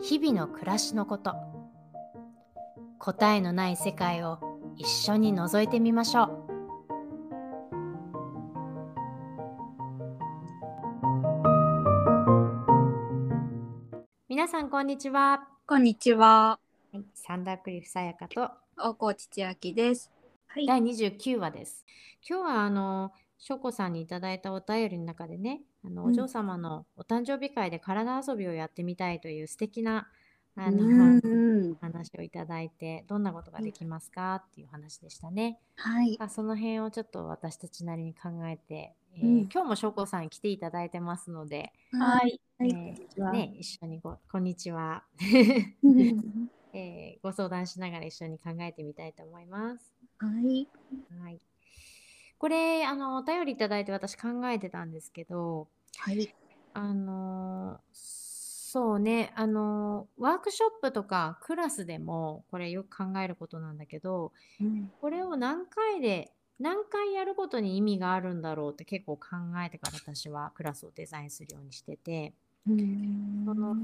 日々の暮らしのこと答えのない世界を一緒に覗いてみましょう皆さんこんにちは、こんにちは。はい、サンダークリフさやかと大河内千秋です。はい。第29話です今日はあのしょこさんにいただいたお便りの中でねあの、うんお嬢様のお誕生日会で体遊びをやってみたいという素敵なあうの、ん。話をいただいてどんなことができますかっていう話でしたね。はい。あその辺をちょっと私たちなりに考えて、えーうん今日もしょこさん来ていただいてますので、はい。えはい。ーね、一緒にごこんにちは、うん えーご相談しながら一緒に考えてみたいと思います。はい。はい、これあのお便りいただいて私考えてたんですけどはい。あのそうねあのワークショップとかクラスでもこれよく考えることなんだけどうん。これを何回で何回やることに意味があるんだろうって結構考えてから私はクラスをデザインするようにしててうんその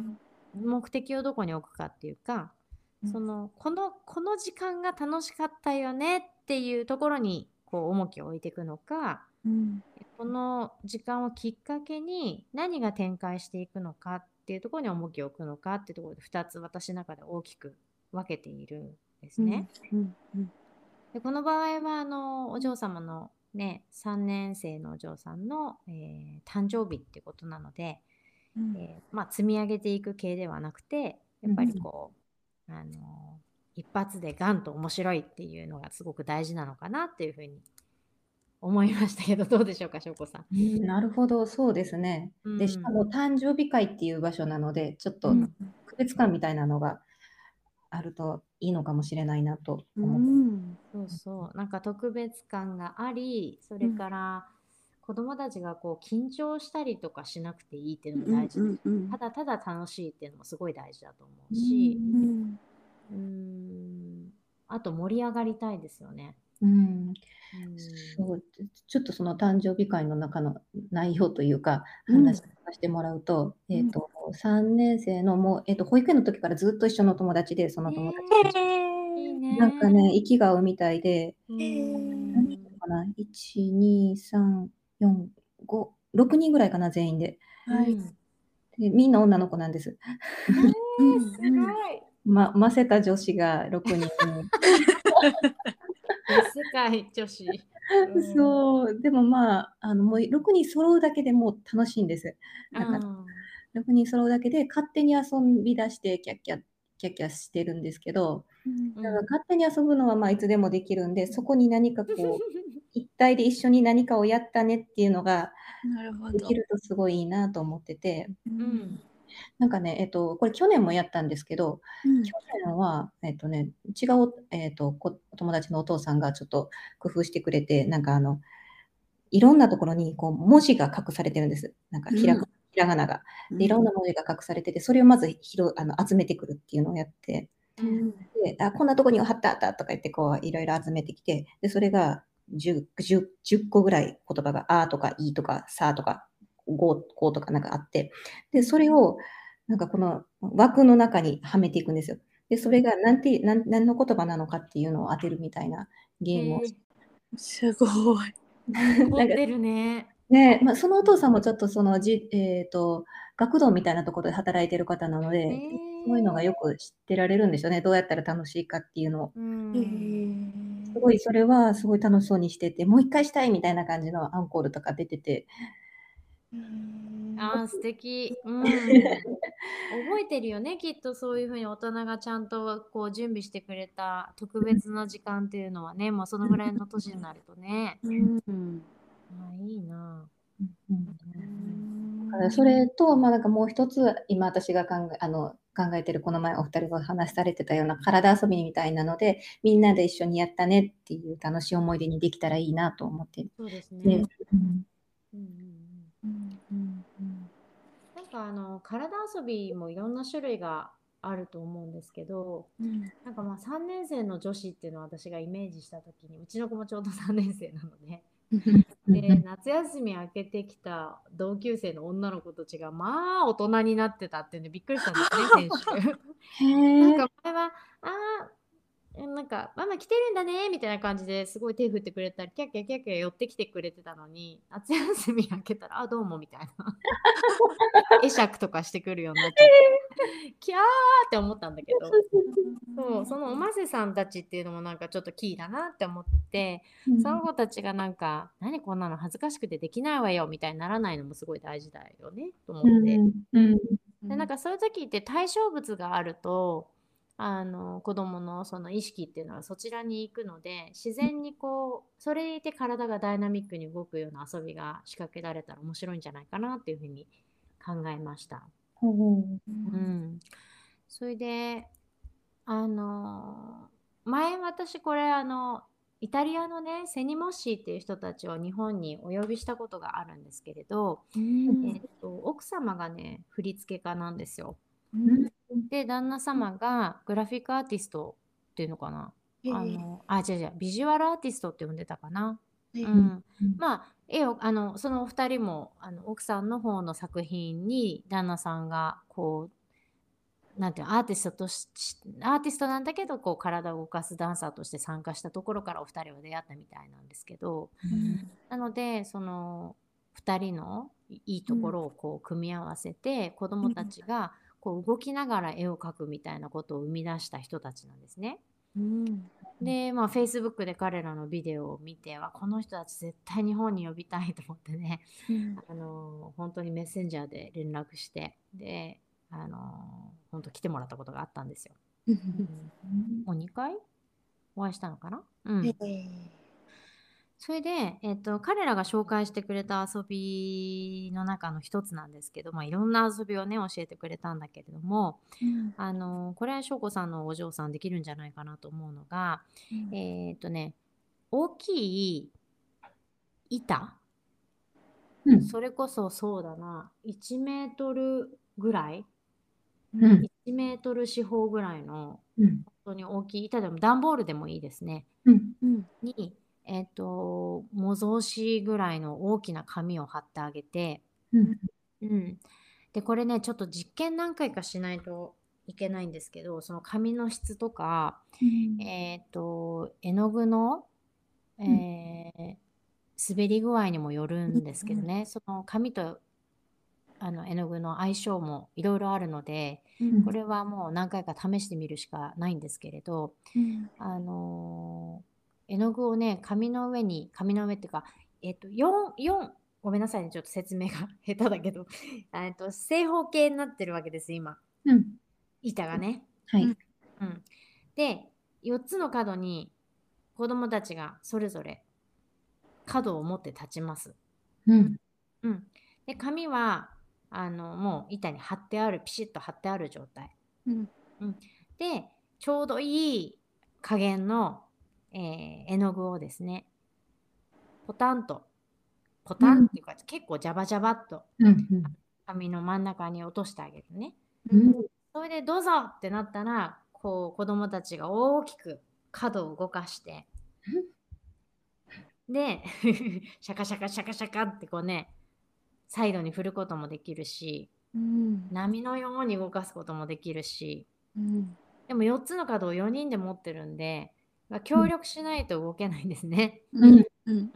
目的をどこに置くかっていうかうんそのこのこの時間が楽しかったよねっていうところにこう重きを置いていくのかうん。この時間をきっかけに何が展開していくのかっていうところに重きを置くのかっていうところで2つ私の中で大きく分けているんですね。うん。うん。でこの場合はあのお嬢様のね3年生のお嬢さんの、えー誕生日っていうことなので、うん。えーまあ、積み上げていく系ではなくてやっぱりこう、あの一発でガンと面白いっていうのがすごく大事なのかなっていうふうに思いましたけどどうでしょうかしょうこさん。うんなるほど、そうですね。うんで、しかも誕生日会っていう場所なので、ちょっとうん特別感みたいなのがあるといいのかもしれないなとう思ん。そうそうなんか特別感がありそれから子供たちがこう緊張したりとかしなくていいっていうのも大事で、うん。ただただ楽しいっていうのもすごい大事だと思うし、うん。うーんあと盛り上がりたいですよね。う。うん、うんそうちょっとその誕生日会の中の内容というか、うん話させてもらうと、んえっ、と、3年生のもう、えっ、と、保育園の時からずっと一緒の友達で、その友達。なんかね、息が合うみたいで、うん、何人かな ?1、2、3、4、5、6人ぐらいかな、全員で。はい。うんでみんな女の子なんです。うんすごい。ま、ませた女子が6人。世界女子。うんそう、でもまあ、あのもう6人揃うだけでもう楽しいんです。なんか6人揃うだけで勝手に遊び出してキャッキャッキャッキャしてるんですけど、うんだから勝手に遊ぶのはまあいつでもできるんで、そこに何かこう、一体で一緒に何かをやったねっていうのができ。るとすごいいいなと思ってて、ううん。なんかね、えっと、これ去年もやったんですけど、うん去年は、えっとね、違う、えっと、こお友達のお父さんがちょっと工夫してくれて、なんかあの、いろんなところにこう文字が隠されてるんです。なんかひら,、うんひらがなが。でいろんな文字が隠されてて、それをまずひろあの集めてくるっていうのをやって、うん。であこんなとこに貼ったあったとか言ってこういろいろ集めてきて、でそれが 10, 10, 10個ぐらい言葉があとかいとかさとかごこうとかなんかあって、でそれをなんかこの枠の中にはめていくんですよ。でそれが何て何何の言葉なのかっていうのを当てるみたいなゲームをすごい。持ってるね。ねまあ、そのお父さんもちょっとそのじ、えー、と学童みたいなところで働いてる方なので、へーそういうのがよく知ってられるんですよね。どうやったら楽しいかっていうのを。うん。すごいそれはすごい楽しそうにしてて、もう一回したいみたいな感じのアンコールとか出てて、あー素敵。うん。覚えてるよね、きっとそういうふうに大人がちゃんとこう準備してくれた特別な時間っていうのはね、もうそのぐらいの年になるとね。うん。あーいいな。うんうんだからそれと、まあ、なんかもう一つ、今私が考え、あの、考えてるこの前お二人がお話しされてたような体遊びみたいなのでみんなで一緒にやったねっていう楽しい思い出にできたらいいなと思ってそうですね。で、うんうんかあの体遊びもいろんな種類があると思うんですけど、うんなんかまあ3年生の女子っていうのを私がイメージした時にうちの子もちょうど3年生なの で。で夏休み明けてきた同級生の女の子たちがまあ大人になってたっていうんでびっくりしたんですね 先週。へなんえか前はなんかママ来てるんだねみたいな感じですごい手振ってくれたりキャッキャキャッキャ寄ってきてくれてたのに夏休み明けたらあどうもみたいな会釈とかしてくるようになっちゃってキャーって思ったんだけど。そうそのおませさんたちっていうのもなんかちょっとキーだなって思ってその子たちがなんか何こんなの恥ずかしくてできないわよみたいにならないのもすごい大事だよねと思って。うん。でなんかそういう時って対象物があるとあの子供のその意識っていうのはそちらに行くので自然にこうそれで体がダイナミックに動くような遊びが仕掛けられたら面白いんじゃないかなっていうふうに考えました。ほううん、それであの前私これあのイタリアのねセニモッシーっていう人たちを日本にお呼びしたことがあるんですけれど、うんえっと奥様がね振付家なんですよ。うん。で旦那様がグラフィックアーティストっていうのかな、ええ。あのあ違う違うビジュアルアーティストって呼んでたかな、ええうん、まあ絵をあのそのお二人もあの奥さんの方の作品に旦那さんがこうなんていうのアーティストとしアーティストなんだけどこう体を動かすダンサーとして参加したところからお二人は出会ったみたいなんですけどなのでその2人のいいいところをこう組み合わせて、子どもたちがこう動きながら絵を描くみたいなことを生み出した人たちなんですね。うん。でまあ Facebook で彼らのビデオを見てはこの人たち絶対日本に呼びたいと思ってねうん。あの本当にメッセンジャーで連絡してであの本当来てもらったことがあったんですよ。うん。もう2回？お会いしたのかな、うん。ええそれで、えっと、彼らが紹介してくれた遊びの中の一つなんですけど、まあ、いろんな遊びをね教えてくれたんだけれどもうん。あのこれは翔子さんのお嬢さんできるんじゃないかなと思うのが、えっとね大きい板？うん。それこそそうだな。1メートルぐらい？うん。1メートル四方ぐらいのうん。本当に大きい板でも段ボールでもいいですね。うんうん。に、えっと模造紙ぐらいの大きな紙を貼ってあげて、うん。うん、でこれねちょっと実験何回かしないといけないんですけどその紙の質とか、えっと絵の具の、えー滑り具合にもよるんですけどね、その紙とあの絵の具の相性もいろいろあるのでうん。これはもう何回か試してみるしかないんですけれど、うん。あのー絵の具をね紙の上に紙の上っていうかえっと4四ごめんなさいねちょっと説明が 下手だけどえっと正方形になってるわけです今。うん。板がね。はい。うん、で4つの角に子供たちがそれぞれ角を持って立ちます。うん。うん、で紙はあのもう板に貼ってあるピシッと貼ってある状態。うん。でちょうどいい加減の、えー絵の具をですねポタンとポタンっていうか、結構ジャバジャバっとうん紙の真ん中に落としてあげるね。うん。それでどうぞってなったらこう子供たちが大きく角を動かしてで シャカシャカシャカシャカってこうねサイドに振ることもできるしうん。波のように動かすこともできるしうん。でも4つの角を4人で持ってるんで、まあ協力しないと動けないんですね。うんうん。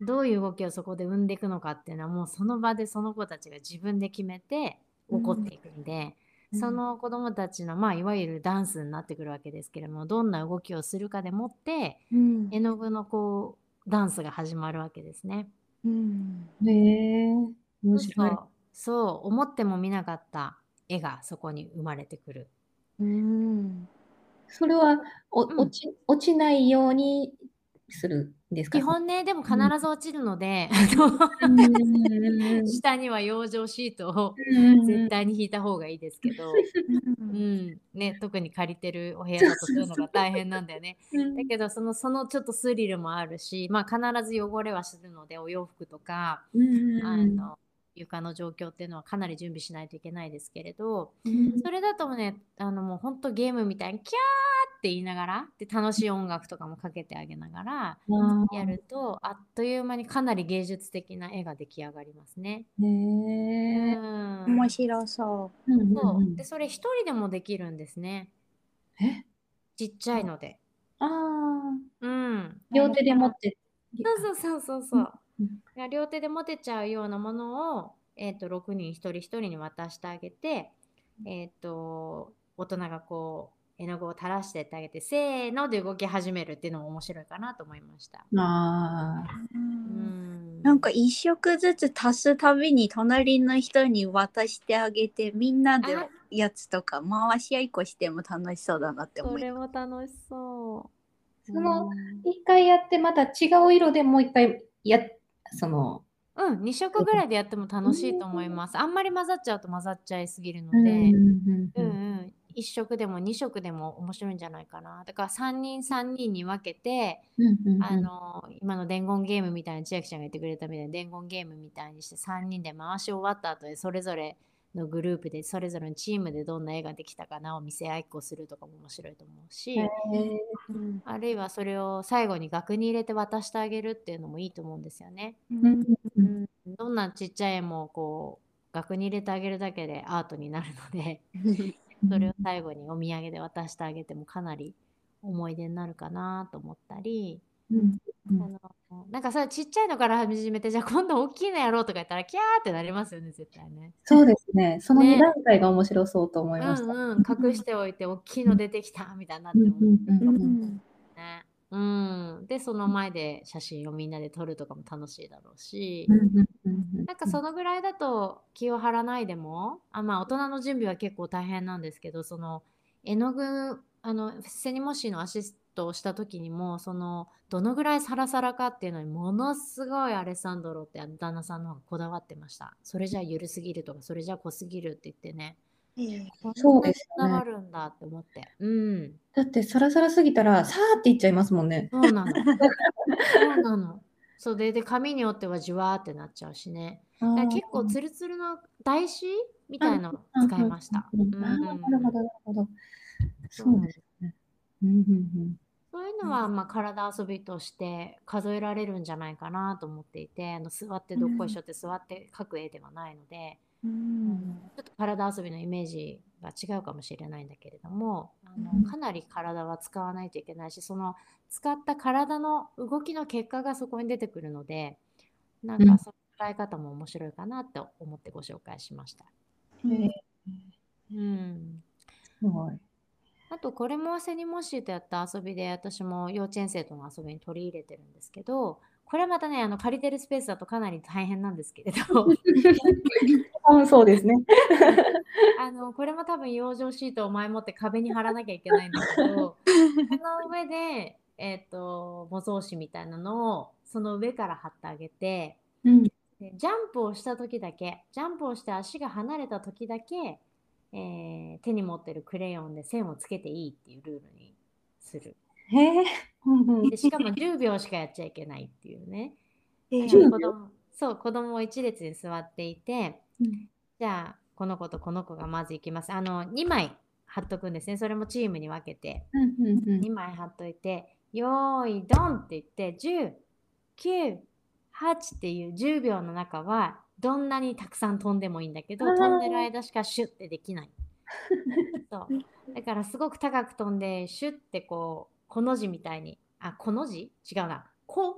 どういう動きをそこで生んでいくのかっていうのはもうその場でその子たちが自分で決めて起こっていくんで、うん。その子供たちのまあいわゆるダンスになってくるわけですけれどもどんな動きをするかでもってうん。絵の具のこうダンスが始まるわけですね。うん。へえ。面白い。そうそう思ってもみなかった絵がそこに生まれてくる。うんそれはおうん。落ち落ちないようにするんですか？基本ね、でも必ず落ちるので、下には養生シートをうん。絶対に引いた方がいいですけど、ううん。ん、ね、特に借りてるお部屋だとそういうのが大変なんだよね。うん。だけどそのそのちょっとスリルもあるし、まあ、必ず汚れはするのでお洋服とか、うん。あの床の状況っていうのはかなり準備しないといけないですけれどうんそれだとねあのもうほんとゲームみたいにキャーって言いながらで楽しい音楽とかもかけてあげながらやるとあっという間にかなり芸術的な絵が出来上がりますね。へうえ。ん面白そうんうんそううんでそれ一人でもできるんですねえ？ちっちゃいので。ああ、うん、両手で持って。そうそうそうそうそう。うん。両手で持てちゃうようなものを、えー、と6人一人一人に渡してあげて、えー、と大人がこう絵の具を垂らしてってあげてせーので動き始めるっていうのも面白いかなと思いました。あなんか一食ずつ足すたびに隣の人に渡してあげてみんなであやつとか回し合いっこしても楽しそうだなって思いそれも楽しそう。そのうん一回やってまた違う色でもう一回やその。うん、2色ぐらいでやっても楽しいと思います。あんまり混ざっちゃうと混ざっちゃいすぎるので、うんうんうんううんん、1色でも2色でも面白いんじゃないかな。だから3人3人に分けて、うんうんうんあの今の伝言ゲームみたいに千秋ちゃんが言ってくれたみたいな伝言ゲームみたいにして3人で回し終わった後でそれぞれのグループでそれぞれのチームでどんな絵ができたかなを見せ合いっこするとかも面白いと思うし、うん。あるいはそれを最後に額に入れて渡してあげるっていうのもいいと思うんですよね。うん、どんなちっちゃい絵もこう額に入れてあげるだけでアートになるのでそれを最後にお土産で渡してあげてもかなり思い出になるかなと思ったり、うんうんあのなんかさちっちゃいのから始めてじゃあ今度大きいのやろうとか言ったらキャーってなりますよね絶対ね。そうですね。そのね二段階が面白そうと思ういました。んうん隠しておいて大きいの出てきたみたいになってもうんうんうんうんね。うん、でその前で写真をみんなで撮るとかも楽しいだろうし。なんかそのぐらいだと気を張らないでもあまあ大人の準備は結構大変なんですけどその絵の具あのセニモシーのアシストをした時にもそのどのぐらいサラサラかっていうのにものすごいアレッサンドロって旦那さんの方がこだわってました。それじゃ緩すぎるとかそれじゃ濃すぎるって言ってね。そうですこんな。るんだって思って。うん。だってサラサラすぎたらさーっていっちゃいますもんね。そうなの。そうなの。そうでで紙によってはじゅわーってなっちゃうしね。結構ツルツルの台紙みたいなの使いました。なるほど、なるほど。そうですね。うんうんそういうのはまあ体遊びとして数えられるんじゃないかなと思っていてあの座ってどっこいしょって座って描く絵ではないので、うん。ちょっと体遊びのイメージが違うかもしれないんだけれどもあうん。のかなり体は使わないといけないしその使った体の動きの結果がそこに出てくるのでなんうん。かその捉え方も面白いかなと思ってご紹介しました。うん。へうん。ーすごい。あとこれもセニモッシーとやった遊びで私も幼稚園生との遊びに取り入れてるんですけどこれまたねあの借りてるスペースだとかなり大変なんですけれどあそうですね。あのこれも多分養生シートを前もって壁に貼らなきゃいけないんだけどその上で、えっと模造紙みたいなのをその上から貼ってあげてうん。でジャンプをした時だけジャンプをして足が離れた時だけ、えー手に持ってるクレヨンで線をつけていいっていうルールにする。へえ。うんうんでしかも10秒しかやっちゃいけないっていうね。えだ10から子供そう子供を一列に座っていてうんじゃあこの子とこの子がまず行きます。あの2枚貼っとくんですね。それもチームに分けてうんうんうん2枚貼っといてよーいドンって言って10、9、8っていう10秒の中はどんなにたくさん飛んでもいいんだけど飛んでる間しかシュッてできない。そう。だからすごく高く飛んでシュッてこうこの字みたいにあこの字？違うな。こう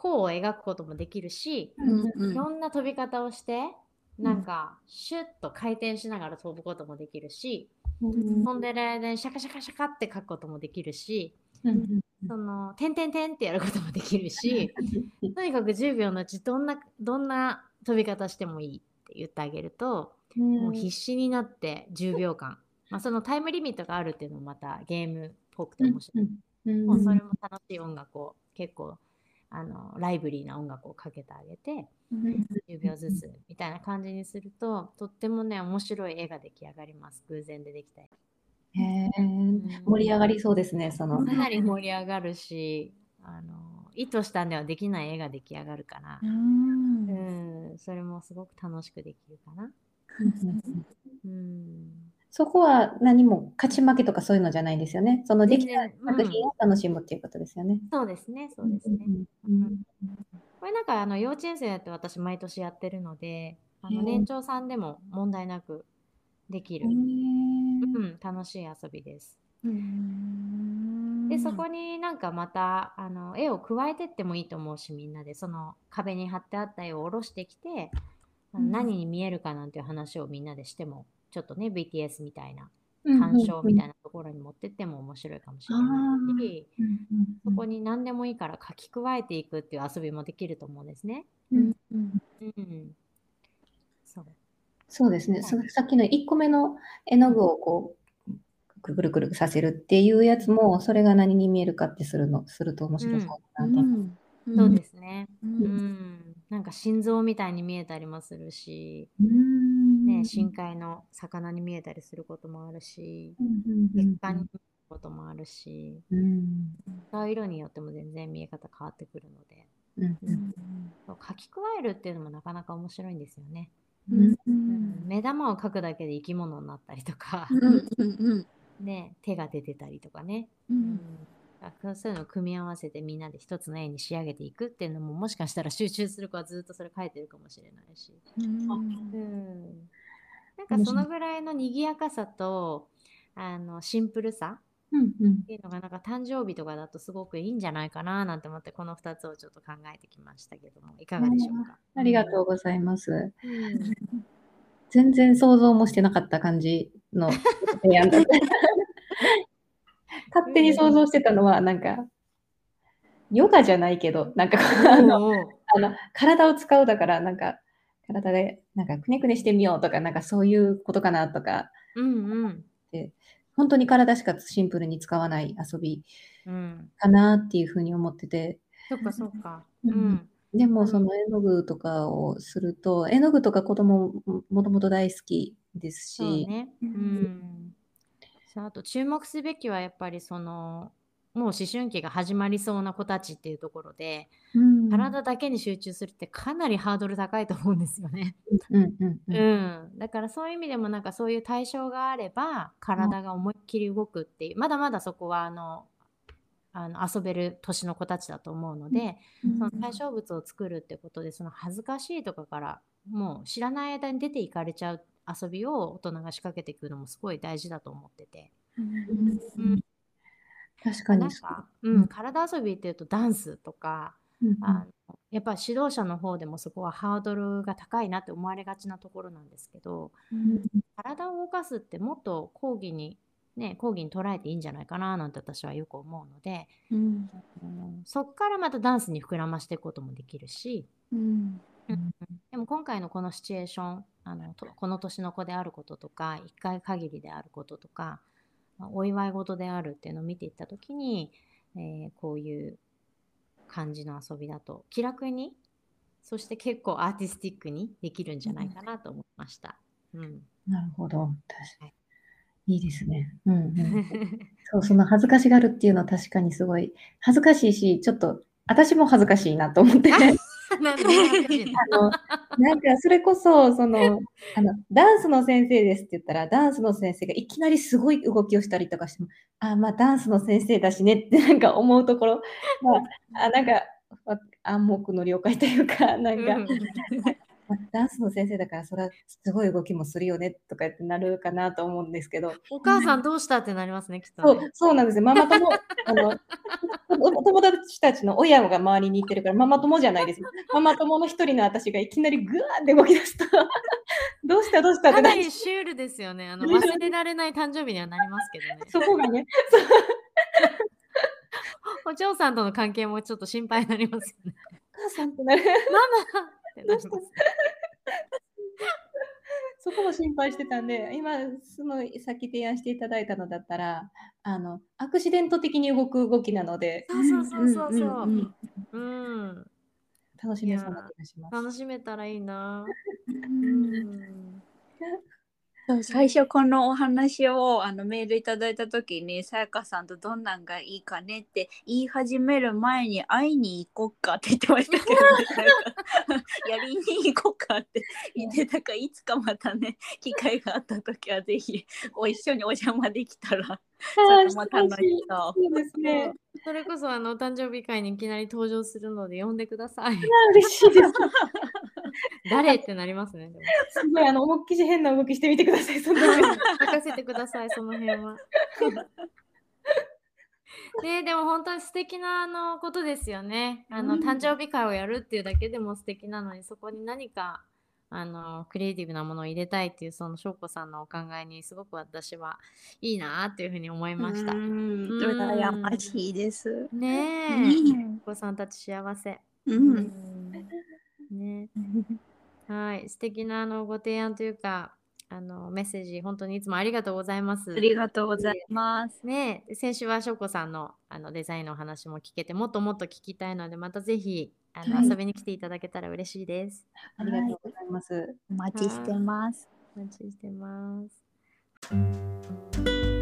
こうを描くこともできるしうんいろんな飛び方をしてなんかシュッと回転しながら飛ぶこともできるしうん飛んでる間にシャカシャカシャカって書くこともできるしうんその点点点ってやることもできるし とにかく10秒のうちどんなどんな飛び方してもいいって言ってあげるともう必死になって10秒間、まあ、そのタイムリミットがあるっていうのもまたゲームっぽくて面白い。うんもうそれも楽しい音楽を結構あのライブリーな音楽をかけてあげてうん10秒ずつみたいな感じにするととってもね面白い絵が出来上がります。偶然でできた絵。へ盛り上がりそうですね、その。かなり盛り上がるしあの意図したんではできない絵が出来上がるから。う、ん。うん、それもすごく楽しくできるかな。うん、そこは何も勝ち負けとかそういうのじゃないですよね。そのできた作品を楽しむっていうことですよね。そうですね、そうですね。うんうんこれなんかあの幼稚園生やって私毎年やってるので、あの年長さんでも問題なくできる、へうん、楽しい遊びです。うんでそこになんかまたあの絵を加えてってもいいと思うしみんなでその壁に貼ってあった絵を下ろしてきて、うん何に見えるかなんていう話をみんなでしてもちょっとね BTS みたいなー鑑賞みたいな。なところに持ってっても面白いかもしれないし、うんうんそこに何でもいいから書き加えていくっていう遊びもできると思うんですね。うんうんうん。そう。そうですね。そのさっきの1個目の絵の具をこう、くるくるさせるっていうやつも、それが何に見えるかってするの、すると面白そうだなと。う。ん。そうですね。ううん。ん。なんか心臓みたいに見えたりもするし、うん。ね、深海の魚に見えたりすることもあるし、うんうんうん月間に見えることもあるし、うん。使う色によっても全然見え方変わってくるので、うん書き加えるっていうのもなかなか面白いんですよね。うん。うん。目玉を描くだけで生き物になったりとか、うんうんね、手が出てたりとかね、ううん。んあそういうのを組み合わせてみんなで一つの絵に仕上げていくっていうのももしかしたら集中する子はずっとそれ描いてるかもしれないし、うん、なんかそのぐらいの賑やかさとあのシンプルさうんうん。っていうのがなんか誕生日とかだとすごくいいんじゃないかななんて思ってこの2つをちょっと考えてきましたけどもいかがでしょうか？ありがとうございます。うん全然想像もしてなかった感じの 提案だった。勝手に想像してたのは、なんか、ヨガじゃないけど、なんかあの、あの体を使うだから、なんか、体で、なんか、くねくねしてみようとか、なんかそういうことかなとか、うんうん。本当に体しかシンプルに使わない遊びうん。かなっていうふうに思ってて、そっかそっか。ううんんでもその絵の具とかをすると、絵の具とか子供ももともと大好きですそうし、ね。ううんああと注目すべきはやっぱりそのもう思春期が始まりそうな子たちっていうところで、うん体だけに集中するってかなりハードル高いと思うんですよね。うんうんうんうん。だからそういう意味でもなんかそういう対象があれば体が思いっきり動くっていう、まだまだそこはあのあの遊べる年の子たちだと思うので、うん。その対象物を作るってことでその恥ずかしいとかからもう知らない間に出ていかれちゃう遊びを大人が仕掛けていくのもすごい大事だと思ってて、うん。確かに。なんか、うん、体遊びっていうとダンスとか、うんあのやっぱ指導者の方でもそこはハードルが高いなって思われがちなところなんですけどうん。体を動かすってもっと講義にね講義に捉えていいんじゃないかななんて私はよく思うので、うんうんそっからまたダンスに膨らましていくこともできるし、うんでも今回のこのシチュエーションあのとこの年の子であることとか1回限りであることとかまあお祝い事であるっていうのを見ていった時に、えーこういう感じの遊びだと気楽にそして結構アーティスティックにできるんじゃないかなと思いました。うん、なるほど。確かはいに。いいですね。うんうん。そう、その恥ずかしがるっていうのは確かにすごい恥ずかしいし、ちょっと私も恥ずかしいなと思って。あ の？なんかそれこそそのあのダンスの先生ですって言ったらダンスの先生がいきなりすごい動きをしたりとかしてもあまあダンスの先生だしねってなんか思うところ、まあ、あなんかあ暗黙の了解というかなんか、ダンスの先生だからそれはすごい動きもするよねとかってなるかなと思うんですけど。お母さんどうしたってなりますねきっとね。そうそうなんですよ。ママ友 あのお友達たちの親が周りにいてるからママ友じゃないです。ママ友の一人の私がいきなりグワーって動き出すと。どうしたどうしたっかてなる。なりシュールですよね。あの忘れられない誕生日にはなりますけどね。そこがね。お嬢さんとの関係もちょっと心配になりますよね。お母さんってなる。ママってなります。そこも心配してたんで今そのさっき提案していただいたのだったらあのアクシデント的に動く動きなのでそうそうそうそうそう。うんうん。楽しめそうな気がします。楽しめたらいいな。ううん最初このお話をあのメールいただいた時にさやかさんとどんなんがいいかねって言い始める前に会いに行こっかって言ってましたけど、ね、さ やりに行こうかって言ってたからいつかまたね機会があった時はぜひご一緒にお邪魔できたらそれも楽しそう。そうですね。それこそあのお誕生日会にいきなり登場するので呼んでください。嬉しいです。誰ってなりますね。すごいあの思いっきり変な動きしてみてください。そんな 任せてください、その辺は。ねでも本当に素敵なあのことですよね。あの、うん誕生日会をやるっていうだけでも素敵なのに、そこに何かあのクリエイティブなものを入れたいっていうその翔子さんのお考えにすごく私はいいなっていうふうに思いました。うん羨ましいです。ねお子さんたち幸せ。ううんんねはい、素敵なあのご提案というかあのメッセージ本当にいつもありがとうございます。ありがとうございます。ねえ先週はしょうこさんのあのデザインのお話も聞けてもっともっと聞きたいのでまたぜひあの、はい遊びに来ていただけたら嬉しいです。ありがとうございます。お待ちしてます。お待ちしてます。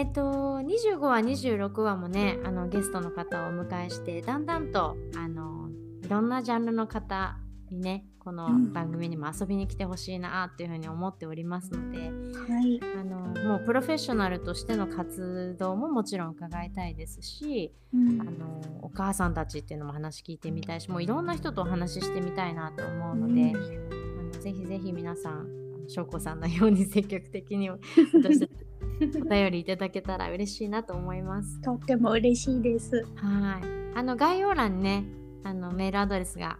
えっ、と25話26話もねあのゲストの方をお迎えしてだんだんとあのいろんなジャンルの方にねこのうん。番組にも遊びに来てほしいなっていうふうに思っておりますので、はい。あのもうプロフェッショナルとしての活動ももちろん伺いたいですし、うん。あのお母さんたちっていうのも話聞いてみたいしもういろんな人とお話ししてみたいなと思うので、あのぜひぜひ皆さん翔子さんのように積極的に私たち お便りいただけたら嬉しいなと思います。とっても嬉しいです。はいあの概要欄にねあのメールアドレスが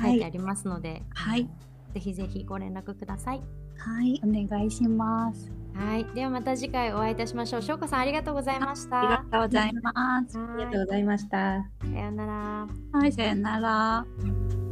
書いてありますので、はいぜひぜひご連絡ください。はい、お願いします。はい、ではまた次回お会いいたしましょう。翔子さんありがとうございました。ありがとうございます。はありがとうございました。さようなら。はい、さよなら。